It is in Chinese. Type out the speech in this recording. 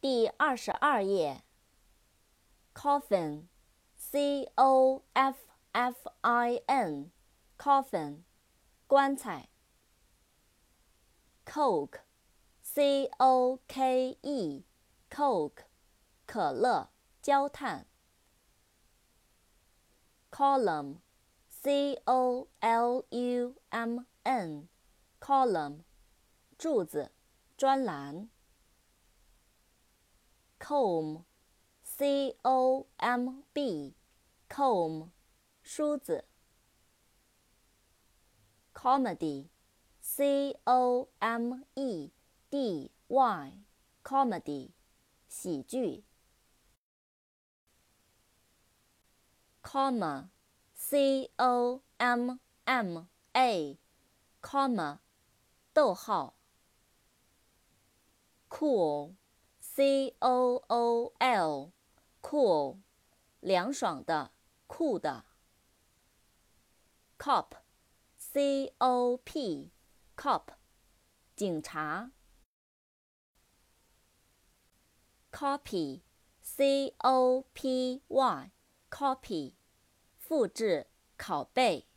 第二十二页。coffin，c o f f i n，coffin，棺材。coke，c o k e，coke，可乐，焦炭。column，c o l u m n，column，柱子，专栏。Comb，c o m b，comb，梳子。comedy，c o m e d y，comedy，喜剧。comma，c o m m a，comma，逗号。cool。C O O L，cool，凉爽的，酷的。Cop，C O P，cop，警察。Copy，C O P Y，copy，复制，拷贝。